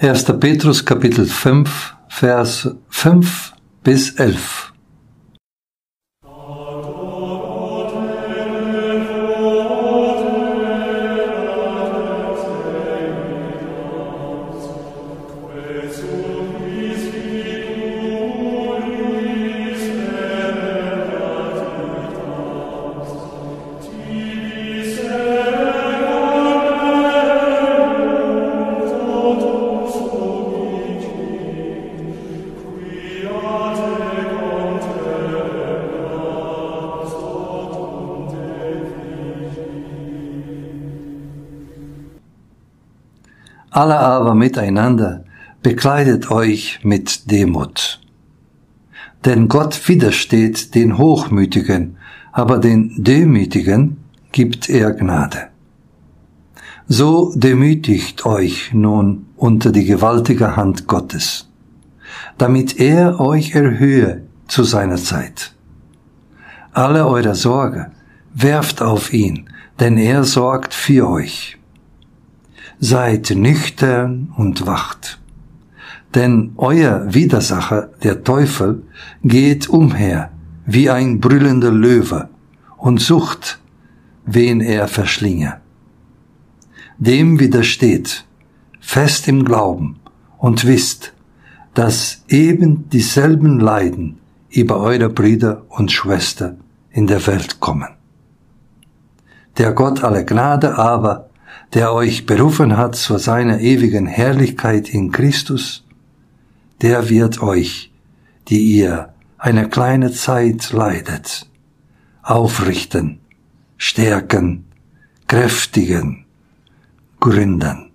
1. Petrus Kapitel 5, Vers 5 bis 11. Alle aber miteinander bekleidet euch mit Demut. Denn Gott widersteht den Hochmütigen, aber den Demütigen gibt er Gnade. So demütigt euch nun unter die gewaltige Hand Gottes, damit er euch erhöhe zu seiner Zeit. Alle eure Sorge werft auf ihn, denn er sorgt für euch seid nüchtern und wacht. Denn euer Widersacher, der Teufel, geht umher wie ein brüllender Löwe und sucht, wen er verschlinge. Dem widersteht, fest im Glauben und wisst, dass eben dieselben Leiden über eure Brüder und Schwester in der Welt kommen. Der Gott aller Gnade aber der euch berufen hat zu seiner ewigen Herrlichkeit in Christus, der wird euch, die ihr eine kleine Zeit leidet, aufrichten, stärken, kräftigen, gründen.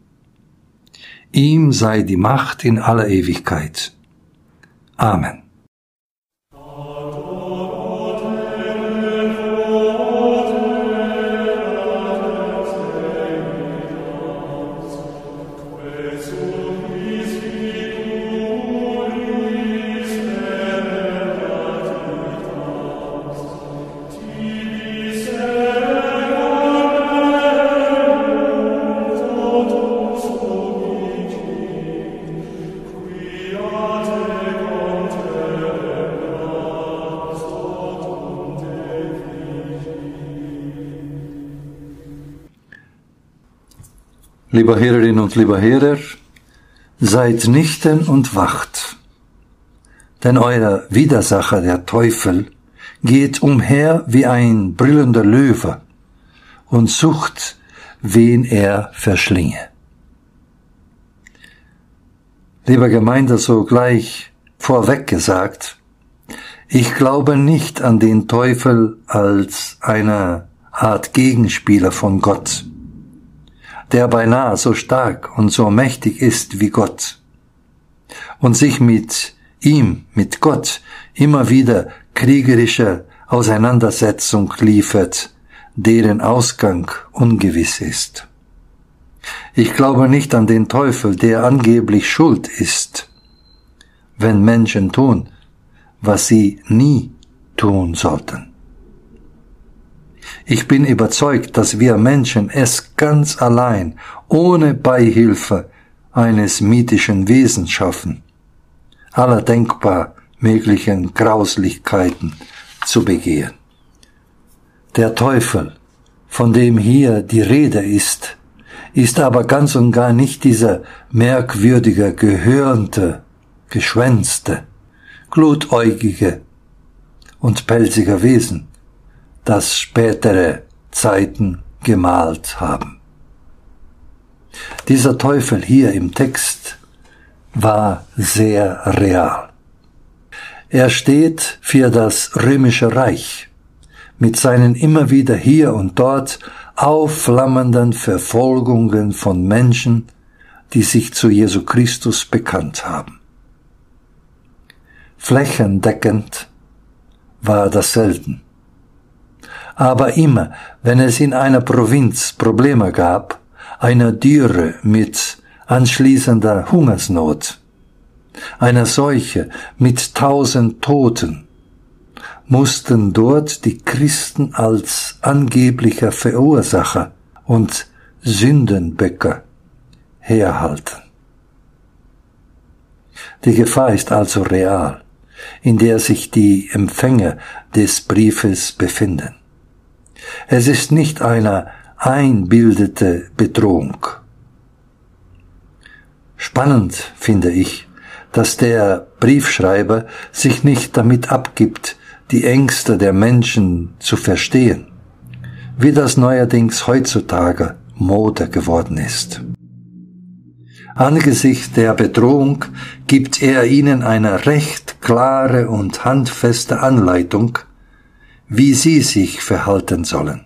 Ihm sei die Macht in aller Ewigkeit. Amen. Lieber Hörerinnen und lieber Hörer, seid nüchtern und wacht, denn euer Widersacher, der Teufel, geht umher wie ein brüllender Löwe und sucht, wen er verschlinge. Lieber Gemeinde, so gleich vorweg gesagt, ich glaube nicht an den Teufel als eine Art Gegenspieler von Gott der beinahe so stark und so mächtig ist wie Gott und sich mit ihm, mit Gott, immer wieder kriegerische Auseinandersetzung liefert, deren Ausgang ungewiss ist. Ich glaube nicht an den Teufel, der angeblich schuld ist, wenn Menschen tun, was sie nie tun sollten. Ich bin überzeugt, dass wir Menschen es ganz allein, ohne Beihilfe eines mythischen Wesens schaffen, aller denkbar möglichen Grauslichkeiten zu begehen. Der Teufel, von dem hier die Rede ist, ist aber ganz und gar nicht dieser merkwürdige, gehörnte, geschwänzte, glutäugige und pelzige Wesen, das spätere Zeiten gemalt haben. Dieser Teufel hier im Text war sehr real. Er steht für das römische Reich mit seinen immer wieder hier und dort aufflammenden Verfolgungen von Menschen, die sich zu Jesu Christus bekannt haben. Flächendeckend war das selten. Aber immer, wenn es in einer Provinz Probleme gab, eine Dürre mit anschließender Hungersnot, einer Seuche mit tausend Toten, mussten dort die Christen als angeblicher Verursacher und Sündenböcker herhalten. Die Gefahr ist also real, in der sich die Empfänger des Briefes befinden. Es ist nicht eine einbildete Bedrohung. Spannend finde ich, dass der Briefschreiber sich nicht damit abgibt, die Ängste der Menschen zu verstehen, wie das neuerdings heutzutage Mode geworden ist. Angesichts der Bedrohung gibt er ihnen eine recht klare und handfeste Anleitung, wie sie sich verhalten sollen.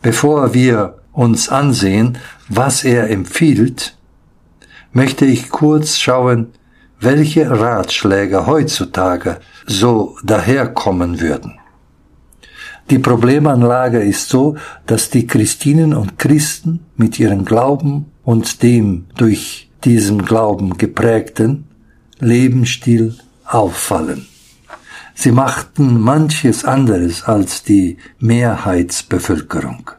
Bevor wir uns ansehen, was er empfiehlt, möchte ich kurz schauen, welche Ratschläge heutzutage so daherkommen würden. Die Problemanlage ist so, dass die Christinen und Christen mit ihrem Glauben und dem durch diesen Glauben geprägten Lebensstil auffallen. Sie machten manches anderes als die Mehrheitsbevölkerung.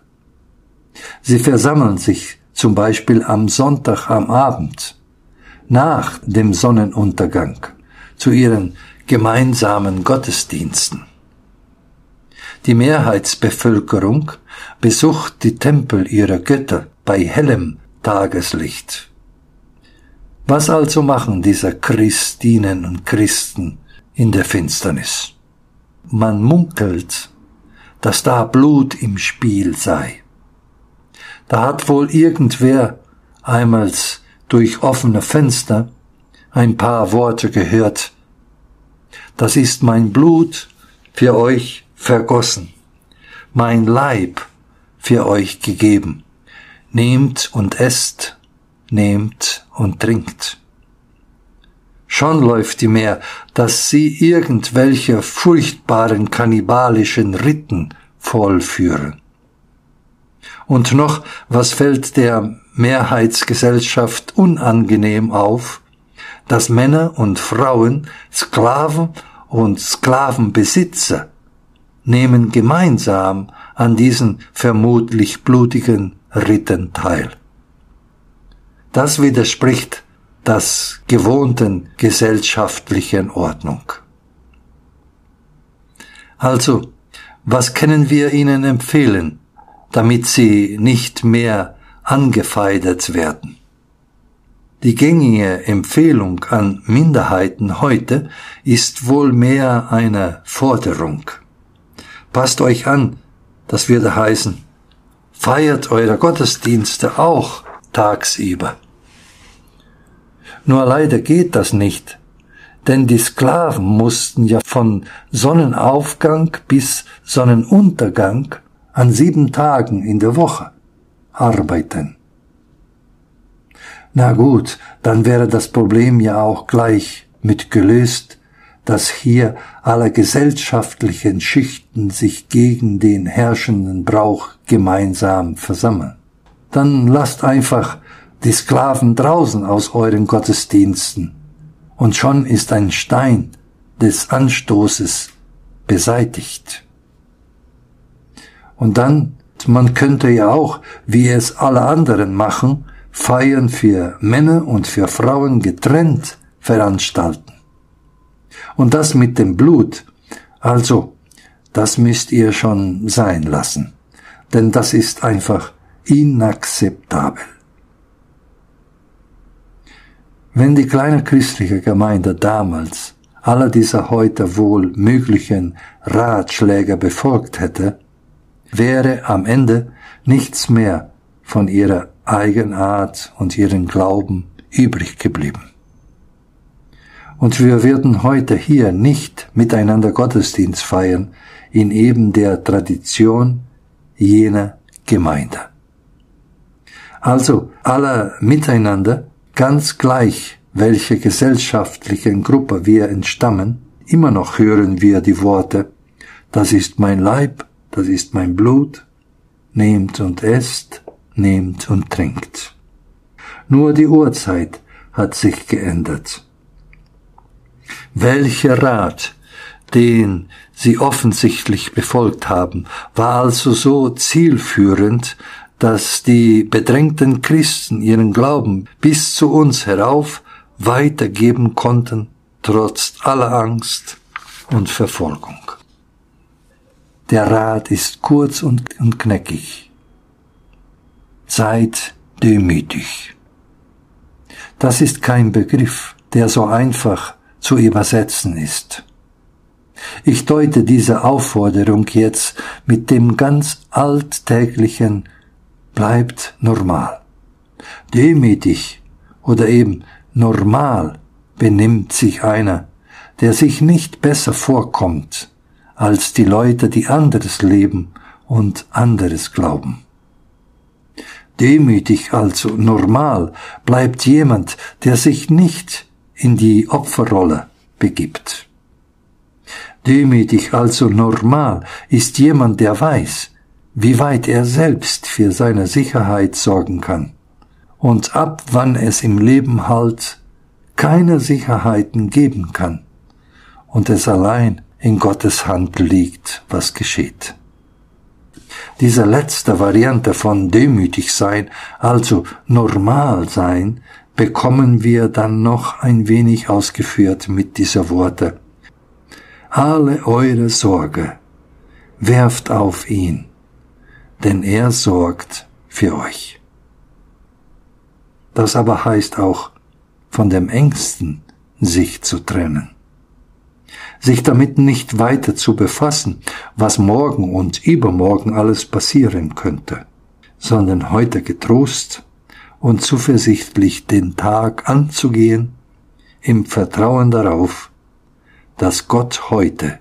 Sie versammeln sich zum Beispiel am Sonntag am Abend nach dem Sonnenuntergang zu ihren gemeinsamen Gottesdiensten. Die Mehrheitsbevölkerung besucht die Tempel ihrer Götter bei hellem Tageslicht. Was also machen diese Christinen und Christen in der Finsternis? Man munkelt, dass da Blut im Spiel sei. Da hat wohl irgendwer einmal durch offene Fenster ein paar Worte gehört. Das ist mein Blut für euch vergossen, mein Leib für euch gegeben. Nehmt und esst, nehmt und trinkt. Schon läuft die Meer, dass sie irgendwelche furchtbaren kannibalischen Ritten vollführen. Und noch, was fällt der Mehrheitsgesellschaft unangenehm auf, dass Männer und Frauen, Sklaven und Sklavenbesitzer nehmen gemeinsam an diesen vermutlich blutigen Ritten teil. Das widerspricht das gewohnten gesellschaftlichen Ordnung. Also, was können wir Ihnen empfehlen, damit Sie nicht mehr angefeindet werden? Die gängige Empfehlung an Minderheiten heute ist wohl mehr eine Forderung. Passt euch an, das würde heißen, feiert eure Gottesdienste auch tagsüber. Nur leider geht das nicht, denn die Sklaven mussten ja von Sonnenaufgang bis Sonnenuntergang an sieben Tagen in der Woche arbeiten. Na gut, dann wäre das Problem ja auch gleich mit gelöst, dass hier alle gesellschaftlichen Schichten sich gegen den herrschenden Brauch gemeinsam versammeln. Dann lasst einfach die Sklaven draußen aus euren Gottesdiensten, und schon ist ein Stein des Anstoßes beseitigt. Und dann, man könnte ja auch, wie es alle anderen machen, Feiern für Männer und für Frauen getrennt veranstalten. Und das mit dem Blut. Also, das müsst ihr schon sein lassen. Denn das ist einfach inakzeptabel. Wenn die kleine christliche Gemeinde damals alle dieser heute wohl möglichen Ratschläge befolgt hätte, wäre am Ende nichts mehr von ihrer Eigenart und ihren Glauben übrig geblieben. Und wir werden heute hier nicht miteinander Gottesdienst feiern in eben der Tradition jener Gemeinde. Also alle miteinander, ganz gleich, welche gesellschaftlichen Gruppe wir entstammen, immer noch hören wir die Worte, das ist mein Leib, das ist mein Blut, nehmt und esst, nehmt und trinkt. Nur die Uhrzeit hat sich geändert. Welcher Rat, den sie offensichtlich befolgt haben, war also so zielführend, dass die bedrängten Christen ihren Glauben bis zu uns herauf weitergeben konnten, trotz aller Angst und Verfolgung. Der Rat ist kurz und, kneckig. Seid demütig. Das ist kein Begriff, der so einfach zu übersetzen ist. Ich deute diese Aufforderung jetzt mit dem ganz alltäglichen bleibt normal. Demütig oder eben normal benimmt sich einer, der sich nicht besser vorkommt als die Leute, die anderes leben und anderes glauben. Demütig also normal bleibt jemand, der sich nicht in die Opferrolle begibt. Demütig also normal ist jemand, der weiß, wie weit er selbst für seine Sicherheit sorgen kann und ab wann es im Leben halt keine Sicherheiten geben kann und es allein in Gottes Hand liegt, was geschieht. Diese letzte Variante von demütig sein, also normal sein, bekommen wir dann noch ein wenig ausgeführt mit dieser Worte. Alle eure Sorge werft auf ihn, denn er sorgt für euch. Das aber heißt auch, von dem Ängsten sich zu trennen sich damit nicht weiter zu befassen, was morgen und übermorgen alles passieren könnte, sondern heute getrost und zuversichtlich den Tag anzugehen, im Vertrauen darauf, dass Gott heute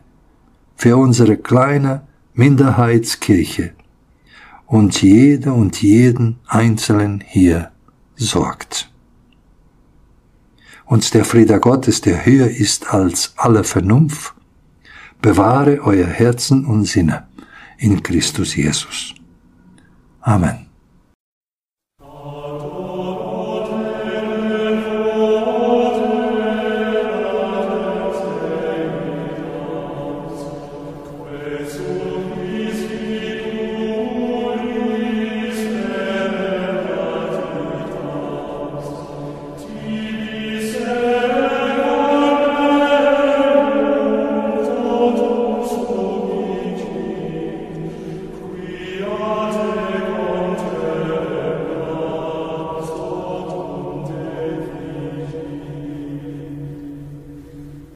für unsere kleine Minderheitskirche und jede und jeden Einzelnen hier sorgt und der Friede Gottes, der höher ist als alle Vernunft, bewahre euer Herzen und Sinne in Christus Jesus. Amen.